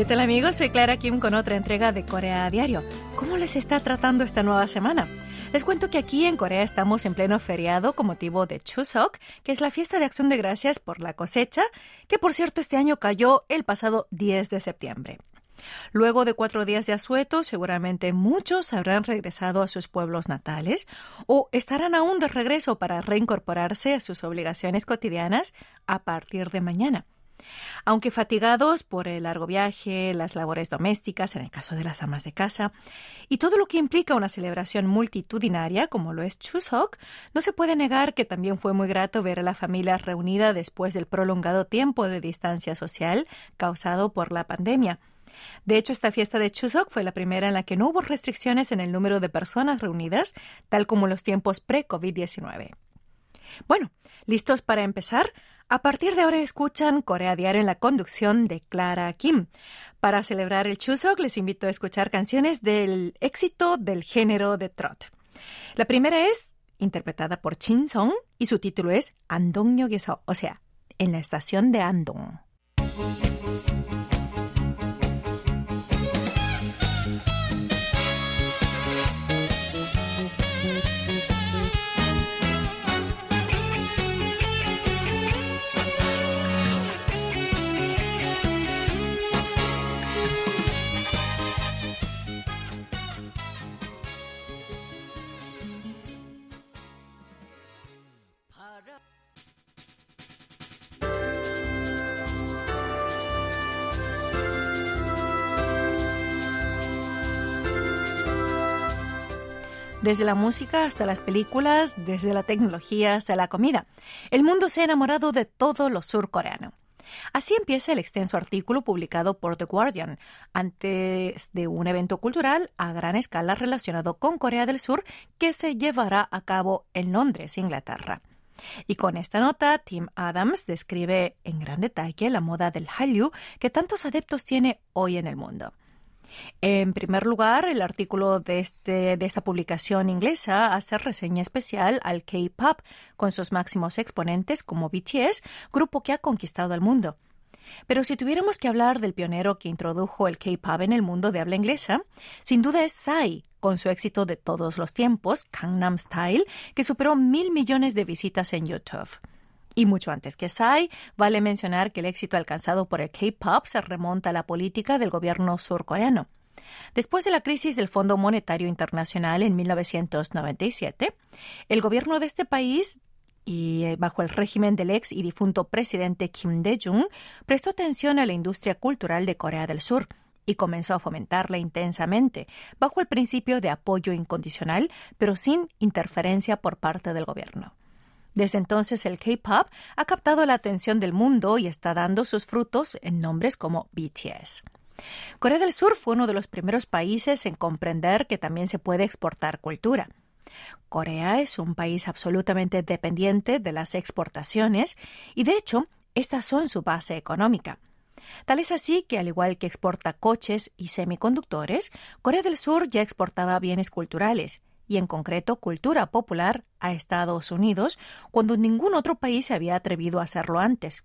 ¿Qué tal amigos? Soy Clara Kim con otra entrega de Corea a Diario. ¿Cómo les está tratando esta nueva semana? Les cuento que aquí en Corea estamos en pleno feriado con motivo de Chuseok, que es la fiesta de acción de gracias por la cosecha, que por cierto este año cayó el pasado 10 de septiembre. Luego de cuatro días de asueto, seguramente muchos habrán regresado a sus pueblos natales o estarán aún de regreso para reincorporarse a sus obligaciones cotidianas a partir de mañana. Aunque fatigados por el largo viaje, las labores domésticas, en el caso de las amas de casa, y todo lo que implica una celebración multitudinaria como lo es Chuseok, no se puede negar que también fue muy grato ver a la familia reunida después del prolongado tiempo de distancia social causado por la pandemia. De hecho, esta fiesta de Chuseok fue la primera en la que no hubo restricciones en el número de personas reunidas, tal como en los tiempos pre-COVID-19. Bueno, ¿listos para empezar? A partir de ahora escuchan Corea Diario en la conducción de Clara Kim. Para celebrar el Chuseok les invito a escuchar canciones del éxito del género de trot. La primera es interpretada por Chin Song y su título es Andongyok에서, o sea, en la estación de Andong. Desde la música hasta las películas, desde la tecnología hasta la comida. El mundo se ha enamorado de todo lo surcoreano. Así empieza el extenso artículo publicado por The Guardian antes de un evento cultural a gran escala relacionado con Corea del Sur que se llevará a cabo en Londres, Inglaterra. Y con esta nota, Tim Adams describe en gran detalle la moda del Hallyu que tantos adeptos tiene hoy en el mundo. En primer lugar, el artículo de, este, de esta publicación inglesa hace reseña especial al K-pop, con sus máximos exponentes como BTS, grupo que ha conquistado el mundo. Pero si tuviéramos que hablar del pionero que introdujo el K-pop en el mundo de habla inglesa, sin duda es Psy, con su éxito de todos los tiempos, Gangnam Style, que superó mil millones de visitas en YouTube. Y mucho antes que Psy, vale mencionar que el éxito alcanzado por el K-pop se remonta a la política del gobierno surcoreano. Después de la crisis del Fondo Monetario Internacional en 1997, el gobierno de este país y eh, bajo el régimen del ex y difunto presidente Kim Dae-jung, prestó atención a la industria cultural de Corea del Sur y comenzó a fomentarla intensamente, bajo el principio de apoyo incondicional, pero sin interferencia por parte del gobierno. Desde entonces el K-Pop ha captado la atención del mundo y está dando sus frutos en nombres como BTS. Corea del Sur fue uno de los primeros países en comprender que también se puede exportar cultura. Corea es un país absolutamente dependiente de las exportaciones y de hecho estas son su base económica. Tal es así que, al igual que exporta coches y semiconductores, Corea del Sur ya exportaba bienes culturales, y en concreto cultura popular a Estados Unidos, cuando ningún otro país se había atrevido a hacerlo antes.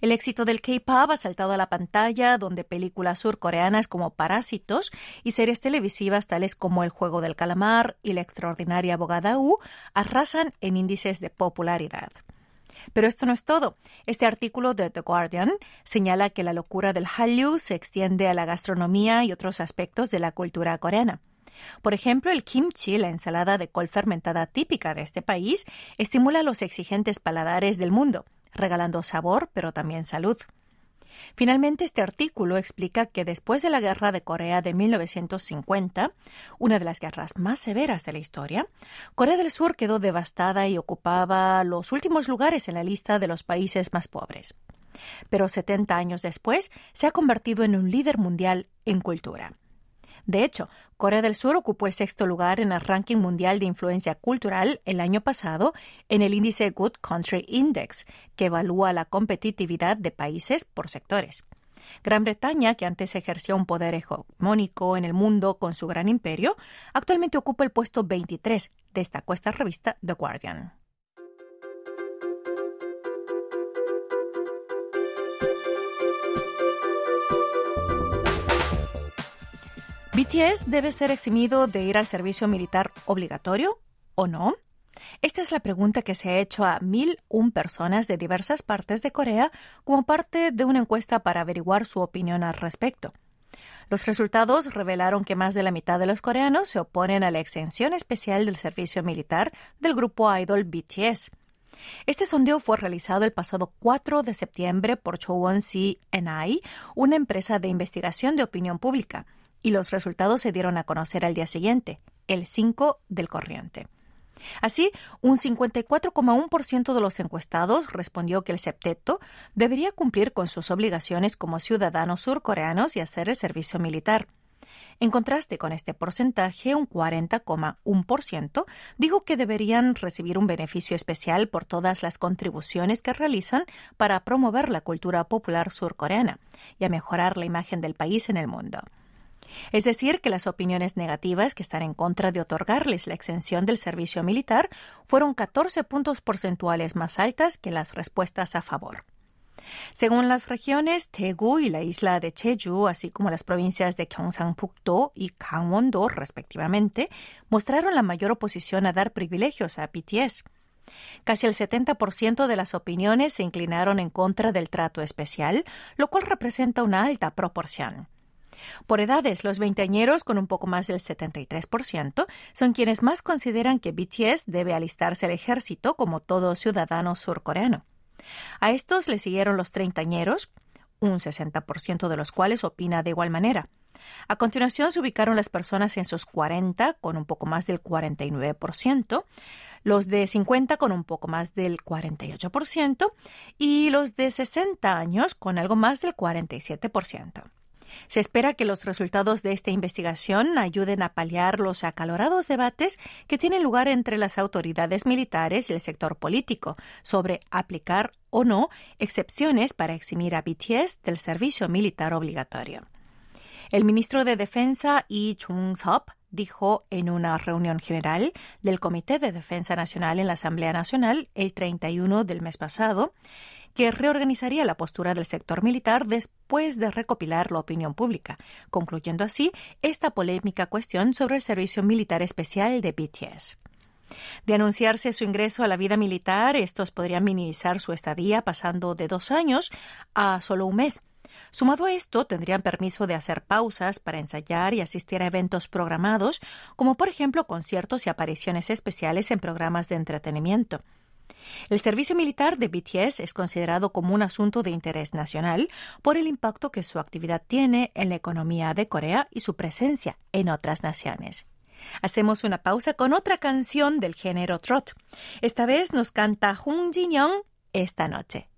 El éxito del K-pop ha saltado a la pantalla, donde películas surcoreanas como Parásitos y series televisivas tales como El juego del calamar y La extraordinaria abogada U arrasan en índices de popularidad. Pero esto no es todo. Este artículo de The Guardian señala que la locura del Hallyu se extiende a la gastronomía y otros aspectos de la cultura coreana. Por ejemplo, el kimchi, la ensalada de col fermentada típica de este país, estimula los exigentes paladares del mundo, regalando sabor, pero también salud. Finalmente, este artículo explica que después de la Guerra de Corea de 1950, una de las guerras más severas de la historia, Corea del Sur quedó devastada y ocupaba los últimos lugares en la lista de los países más pobres. Pero 70 años después, se ha convertido en un líder mundial en cultura. De hecho, Corea del Sur ocupó el sexto lugar en el ranking mundial de influencia cultural el año pasado en el índice Good Country Index, que evalúa la competitividad de países por sectores. Gran Bretaña, que antes ejercía un poder hegemónico en el mundo con su gran imperio, actualmente ocupa el puesto 23, destacó esta revista The Guardian. BTS debe ser eximido de ir al servicio militar obligatorio o no? Esta es la pregunta que se ha hecho a mil un personas de diversas partes de Corea como parte de una encuesta para averiguar su opinión al respecto. Los resultados revelaron que más de la mitad de los coreanos se oponen a la exención especial del servicio militar del grupo idol BTS. Este sondeo fue realizado el pasado 4 de septiembre por Chowon C&I, una empresa de investigación de opinión pública y los resultados se dieron a conocer al día siguiente, el 5 del corriente. Así, un 54,1% de los encuestados respondió que el septeto debería cumplir con sus obligaciones como ciudadanos surcoreanos y hacer el servicio militar. En contraste con este porcentaje, un 40,1% dijo que deberían recibir un beneficio especial por todas las contribuciones que realizan para promover la cultura popular surcoreana y a mejorar la imagen del país en el mundo. Es decir, que las opiniones negativas que están en contra de otorgarles la exención del servicio militar fueron 14 puntos porcentuales más altas que las respuestas a favor. Según las regiones, Daegu y la isla de Jeju, así como las provincias de Gyeongsang-pukdo y Gangwon-do, respectivamente, mostraron la mayor oposición a dar privilegios a BTS. Casi el 70% de las opiniones se inclinaron en contra del trato especial, lo cual representa una alta proporción. Por edades, los veinteañeros, con un poco más del 73%, son quienes más consideran que BTS debe alistarse al ejército como todo ciudadano surcoreano. A estos le siguieron los treintañeros, un 60% de los cuales opina de igual manera. A continuación se ubicaron las personas en sus 40 con un poco más del 49%, los de 50 con un poco más del 48% y los de 60 años con algo más del 47%. Se espera que los resultados de esta investigación ayuden a paliar los acalorados debates que tienen lugar entre las autoridades militares y el sector político sobre aplicar o no excepciones para eximir a BTS del servicio militar obligatorio. El ministro de Defensa Lee Chung-sop dijo en una reunión general del Comité de Defensa Nacional en la Asamblea Nacional el 31 del mes pasado que reorganizaría la postura del sector militar después de recopilar la opinión pública, concluyendo así esta polémica cuestión sobre el servicio militar especial de BTS. De anunciarse su ingreso a la vida militar, estos podrían minimizar su estadía pasando de dos años a solo un mes. Sumado a esto, tendrían permiso de hacer pausas para ensayar y asistir a eventos programados, como por ejemplo conciertos y apariciones especiales en programas de entretenimiento. El servicio militar de BTS es considerado como un asunto de interés nacional por el impacto que su actividad tiene en la economía de Corea y su presencia en otras naciones. Hacemos una pausa con otra canción del género trot. Esta vez nos canta Jung Jin-young esta noche.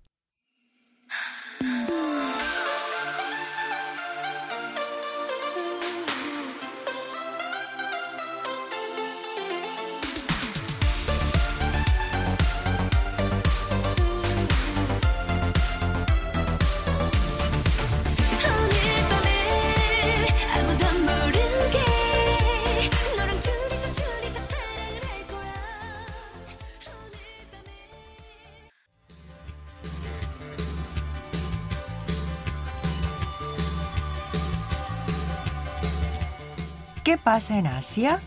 ¿Qué pasa en Asia?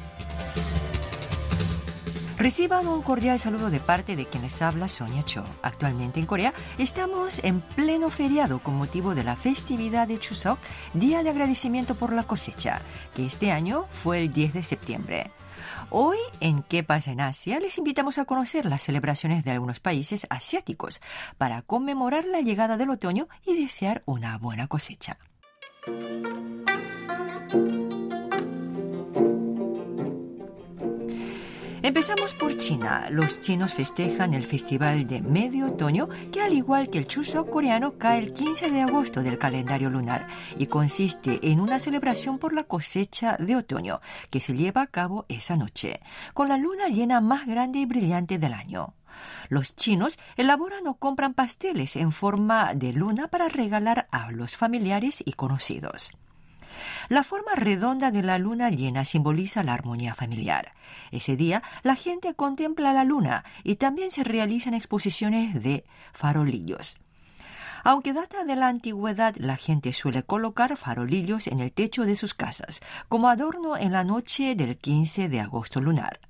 Reciban un cordial saludo de parte de quienes habla Sonia Cho. Actualmente en Corea estamos en pleno feriado con motivo de la festividad de Chuseok, Día de Agradecimiento por la Cosecha, que este año fue el 10 de septiembre. Hoy en ¿Qué pasa en Asia? les invitamos a conocer las celebraciones de algunos países asiáticos para conmemorar la llegada del otoño y desear una buena cosecha. Empezamos por China. Los chinos festejan el festival de medio otoño que al igual que el Chuseok coreano cae el 15 de agosto del calendario lunar y consiste en una celebración por la cosecha de otoño que se lleva a cabo esa noche, con la luna llena más grande y brillante del año. Los chinos elaboran o compran pasteles en forma de luna para regalar a los familiares y conocidos. La forma redonda de la luna llena simboliza la armonía familiar. Ese día la gente contempla la luna y también se realizan exposiciones de farolillos. Aunque data de la antigüedad, la gente suele colocar farolillos en el techo de sus casas, como adorno en la noche del 15 de agosto lunar.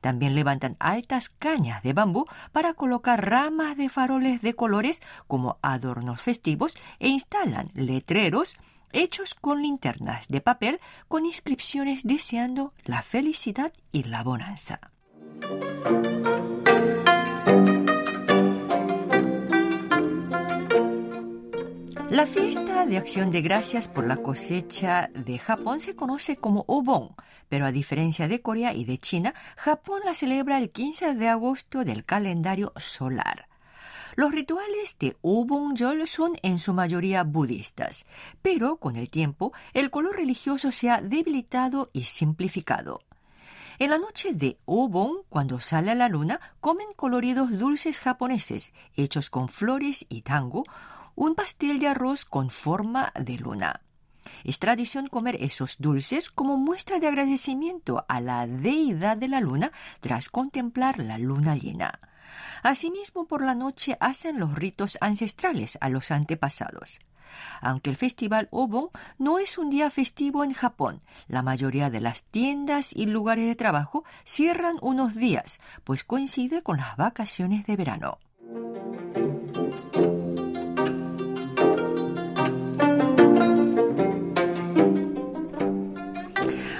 También levantan altas cañas de bambú para colocar ramas de faroles de colores como adornos festivos e instalan letreros hechos con linternas de papel con inscripciones deseando la felicidad y la bonanza. La fiesta de acción de gracias por la cosecha de Japón se conoce como Obon, pero a diferencia de Corea y de China, Japón la celebra el 15 de agosto del calendario solar. Los rituales de Obonjol son en su mayoría budistas, pero con el tiempo el color religioso se ha debilitado y simplificado. En la noche de Obon, cuando sale la luna, comen coloridos dulces japoneses hechos con flores y tango, un pastel de arroz con forma de luna. Es tradición comer esos dulces como muestra de agradecimiento a la deidad de la luna tras contemplar la luna llena. Asimismo, por la noche hacen los ritos ancestrales a los antepasados. Aunque el festival Obon no es un día festivo en Japón, la mayoría de las tiendas y lugares de trabajo cierran unos días, pues coincide con las vacaciones de verano.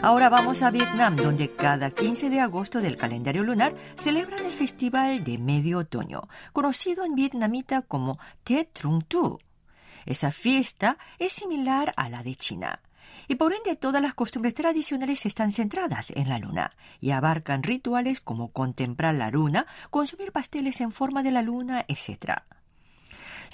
Ahora vamos a Vietnam, donde cada 15 de agosto del calendario lunar celebran el Festival de Medio Otoño, conocido en vietnamita como Tet Trung Tu. Esa fiesta es similar a la de China. Y por ende todas las costumbres tradicionales están centradas en la luna y abarcan rituales como contemplar la luna, consumir pasteles en forma de la luna, etc.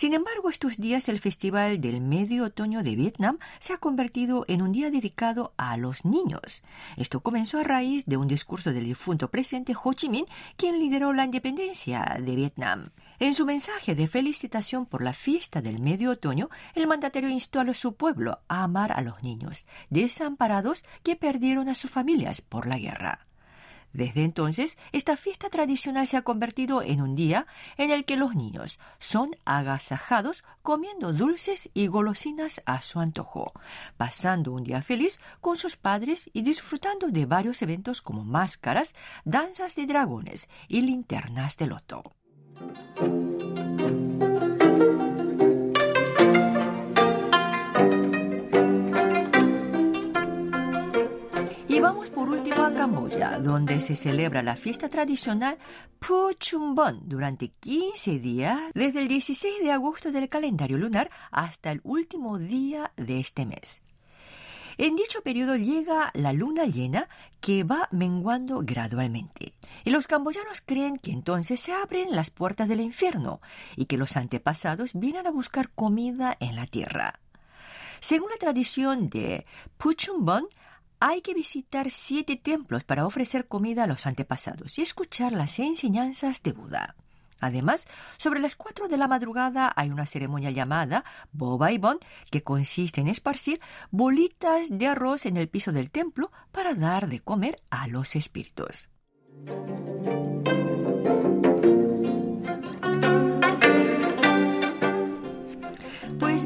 Sin embargo, estos días el Festival del Medio Otoño de Vietnam se ha convertido en un día dedicado a los niños. Esto comenzó a raíz de un discurso del difunto presidente Ho Chi Minh, quien lideró la independencia de Vietnam. En su mensaje de felicitación por la fiesta del medio otoño, el mandatario instó a su pueblo a amar a los niños desamparados que perdieron a sus familias por la guerra. Desde entonces, esta fiesta tradicional se ha convertido en un día en el que los niños son agasajados comiendo dulces y golosinas a su antojo, pasando un día feliz con sus padres y disfrutando de varios eventos como máscaras, danzas de dragones y linternas de loto. Por último a Camboya, donde se celebra la fiesta tradicional Pu Bon durante 15 días, desde el 16 de agosto del calendario lunar hasta el último día de este mes. En dicho periodo llega la luna llena que va menguando gradualmente. Y los camboyanos creen que entonces se abren las puertas del infierno y que los antepasados vienen a buscar comida en la tierra. Según la tradición de Puchumbon, hay que visitar siete templos para ofrecer comida a los antepasados y escuchar las enseñanzas de Buda. Además, sobre las cuatro de la madrugada hay una ceremonia llamada Boba Bon, que consiste en esparcir bolitas de arroz en el piso del templo para dar de comer a los espíritus.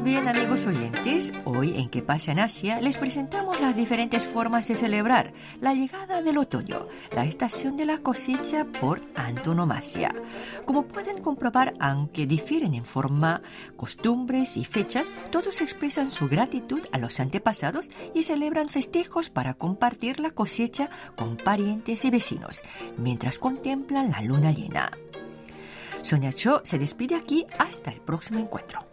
Bien, amigos oyentes, hoy en Que pasa en Asia les presentamos las diferentes formas de celebrar la llegada del otoño, la estación de la cosecha por antonomasia. Como pueden comprobar, aunque difieren en forma, costumbres y fechas, todos expresan su gratitud a los antepasados y celebran festejos para compartir la cosecha con parientes y vecinos, mientras contemplan la luna llena. Sonia Cho se despide aquí hasta el próximo encuentro.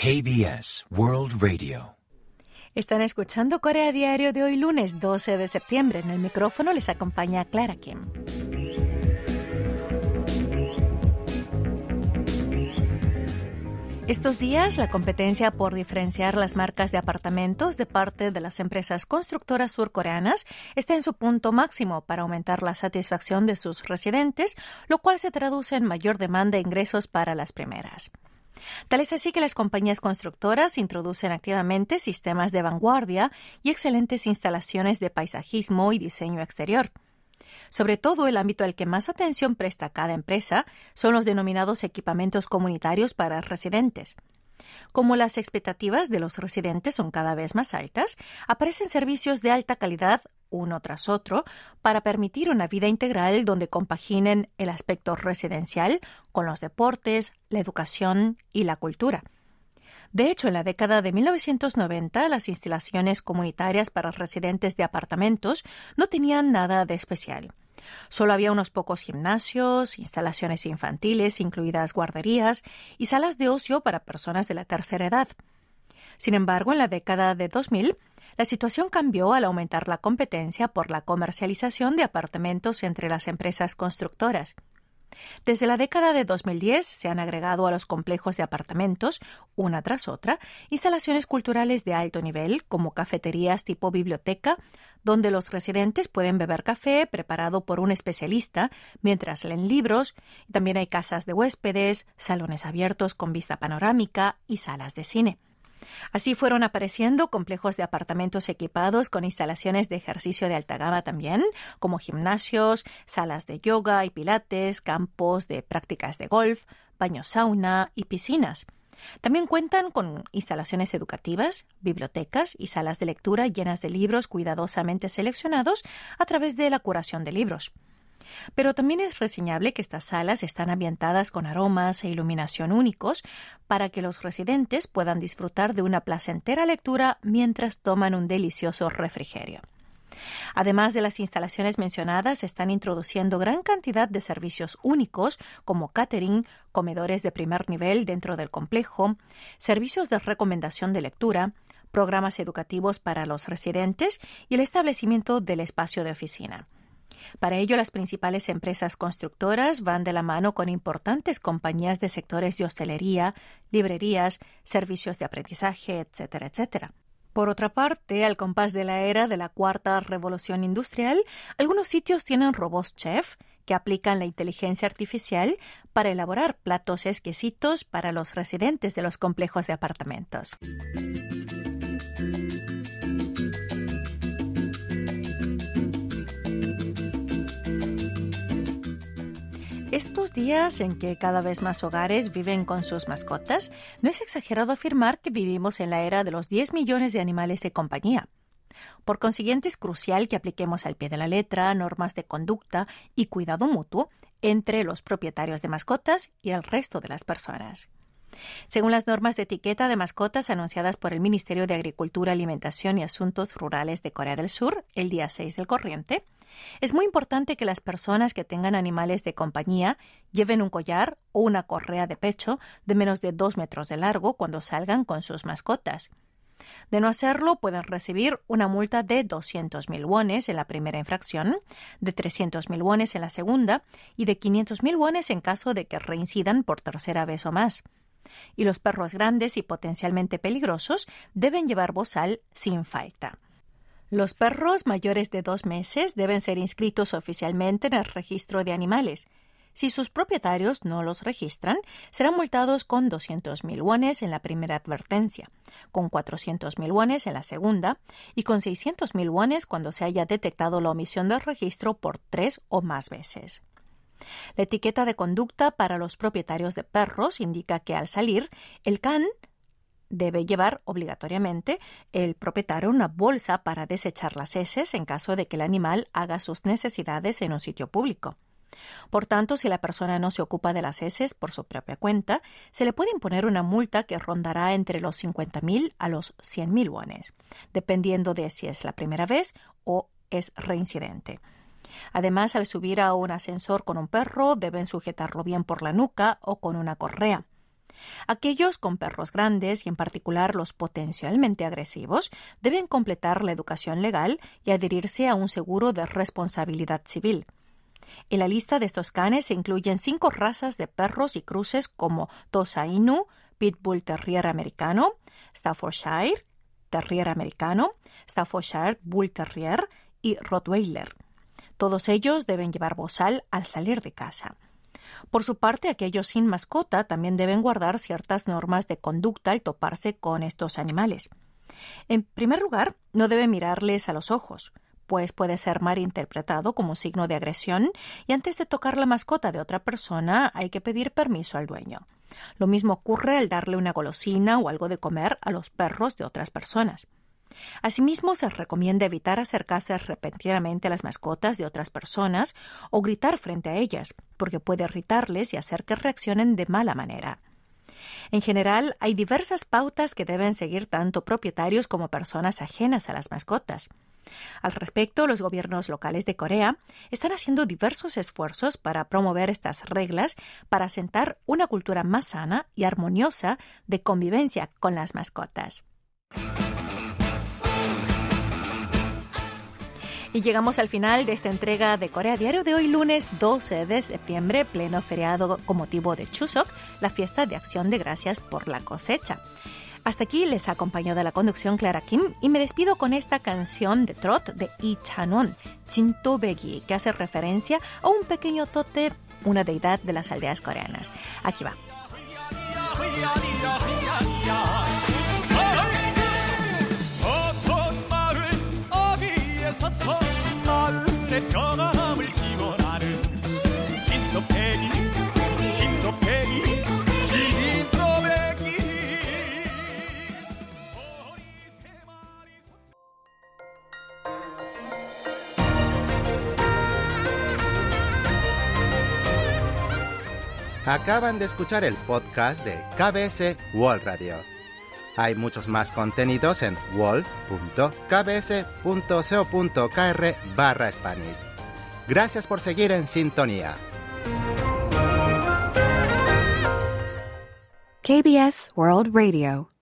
KBS World Radio. Están escuchando Corea Diario de hoy lunes 12 de septiembre. En el micrófono les acompaña Clara Kim. Estos días, la competencia por diferenciar las marcas de apartamentos de parte de las empresas constructoras surcoreanas está en su punto máximo para aumentar la satisfacción de sus residentes, lo cual se traduce en mayor demanda de ingresos para las primeras. Tal es así que las compañías constructoras introducen activamente sistemas de vanguardia y excelentes instalaciones de paisajismo y diseño exterior. Sobre todo, el ámbito al que más atención presta cada empresa son los denominados equipamientos comunitarios para residentes. Como las expectativas de los residentes son cada vez más altas, aparecen servicios de alta calidad uno tras otro para permitir una vida integral donde compaginen el aspecto residencial con los deportes, la educación y la cultura. De hecho, en la década de 1990, las instalaciones comunitarias para residentes de apartamentos no tenían nada de especial. Solo había unos pocos gimnasios, instalaciones infantiles, incluidas guarderías, y salas de ocio para personas de la tercera edad. Sin embargo, en la década de 2000, la situación cambió al aumentar la competencia por la comercialización de apartamentos entre las empresas constructoras. Desde la década de 2010 se han agregado a los complejos de apartamentos, una tras otra, instalaciones culturales de alto nivel, como cafeterías tipo biblioteca, donde los residentes pueden beber café preparado por un especialista mientras leen libros. También hay casas de huéspedes, salones abiertos con vista panorámica y salas de cine. Así fueron apareciendo complejos de apartamentos equipados con instalaciones de ejercicio de alta gama también, como gimnasios, salas de yoga y pilates, campos de prácticas de golf, baños sauna y piscinas. También cuentan con instalaciones educativas, bibliotecas y salas de lectura llenas de libros cuidadosamente seleccionados a través de la curación de libros. Pero también es reseñable que estas salas están ambientadas con aromas e iluminación únicos para que los residentes puedan disfrutar de una placentera lectura mientras toman un delicioso refrigerio. Además de las instalaciones mencionadas, están introduciendo gran cantidad de servicios únicos como catering, comedores de primer nivel dentro del complejo, servicios de recomendación de lectura, programas educativos para los residentes y el establecimiento del espacio de oficina. Para ello, las principales empresas constructoras van de la mano con importantes compañías de sectores de hostelería, librerías, servicios de aprendizaje, etcétera, etcétera. Por otra parte, al compás de la era de la cuarta revolución industrial, algunos sitios tienen robots chef que aplican la inteligencia artificial para elaborar platos exquisitos para los residentes de los complejos de apartamentos. Estos días en que cada vez más hogares viven con sus mascotas, no es exagerado afirmar que vivimos en la era de los 10 millones de animales de compañía. Por consiguiente, es crucial que apliquemos al pie de la letra normas de conducta y cuidado mutuo entre los propietarios de mascotas y el resto de las personas. Según las normas de etiqueta de mascotas anunciadas por el Ministerio de Agricultura, Alimentación y Asuntos Rurales de Corea del Sur el día 6 del corriente, es muy importante que las personas que tengan animales de compañía lleven un collar o una correa de pecho de menos de dos metros de largo cuando salgan con sus mascotas. De no hacerlo, pueden recibir una multa de 200.000 wones en la primera infracción, de 300.000 wones en la segunda y de 500.000 wones en caso de que reincidan por tercera vez o más. Y los perros grandes y potencialmente peligrosos deben llevar bozal sin falta. Los perros mayores de dos meses deben ser inscritos oficialmente en el registro de animales. Si sus propietarios no los registran, serán multados con 200.000 wones en la primera advertencia, con 400.000 wones en la segunda y con 600.000 wones cuando se haya detectado la omisión del registro por tres o más veces. La etiqueta de conducta para los propietarios de perros indica que al salir, el can debe llevar obligatoriamente el propietario una bolsa para desechar las heces en caso de que el animal haga sus necesidades en un sitio público. Por tanto, si la persona no se ocupa de las heces por su propia cuenta, se le puede imponer una multa que rondará entre los 50.000 a los 100.000 wones, dependiendo de si es la primera vez o es reincidente. Además, al subir a un ascensor con un perro, deben sujetarlo bien por la nuca o con una correa. Aquellos con perros grandes y en particular los potencialmente agresivos deben completar la educación legal y adherirse a un seguro de responsabilidad civil. En la lista de estos canes se incluyen cinco razas de perros y cruces como Tosa Inu, Pitbull Terrier americano, Staffordshire Terrier americano, Staffordshire Bull Terrier y Rottweiler. Todos ellos deben llevar bozal al salir de casa. Por su parte, aquellos sin mascota también deben guardar ciertas normas de conducta al toparse con estos animales. En primer lugar, no debe mirarles a los ojos, pues puede ser mal interpretado como signo de agresión y antes de tocar la mascota de otra persona hay que pedir permiso al dueño. Lo mismo ocurre al darle una golosina o algo de comer a los perros de otras personas. Asimismo, se recomienda evitar acercarse repentinamente a las mascotas de otras personas o gritar frente a ellas, porque puede irritarles y hacer que reaccionen de mala manera. En general, hay diversas pautas que deben seguir tanto propietarios como personas ajenas a las mascotas. Al respecto, los gobiernos locales de Corea están haciendo diversos esfuerzos para promover estas reglas para asentar una cultura más sana y armoniosa de convivencia con las mascotas. Y llegamos al final de esta entrega de Corea Diario de hoy, lunes 12 de septiembre, pleno feriado con motivo de Chuseok, la fiesta de acción de gracias por la cosecha. Hasta aquí les acompañó de la conducción Clara Kim y me despido con esta canción de trot de Lee Chanon, Chinto Begi, que hace referencia a un pequeño tote, una deidad de las aldeas coreanas. Aquí va. Acaban de escuchar el podcast de KBS World Radio. Hay muchos más contenidos en wall.kbs.co.kr barra Spanish. Gracias por seguir en sintonía. KBS World Radio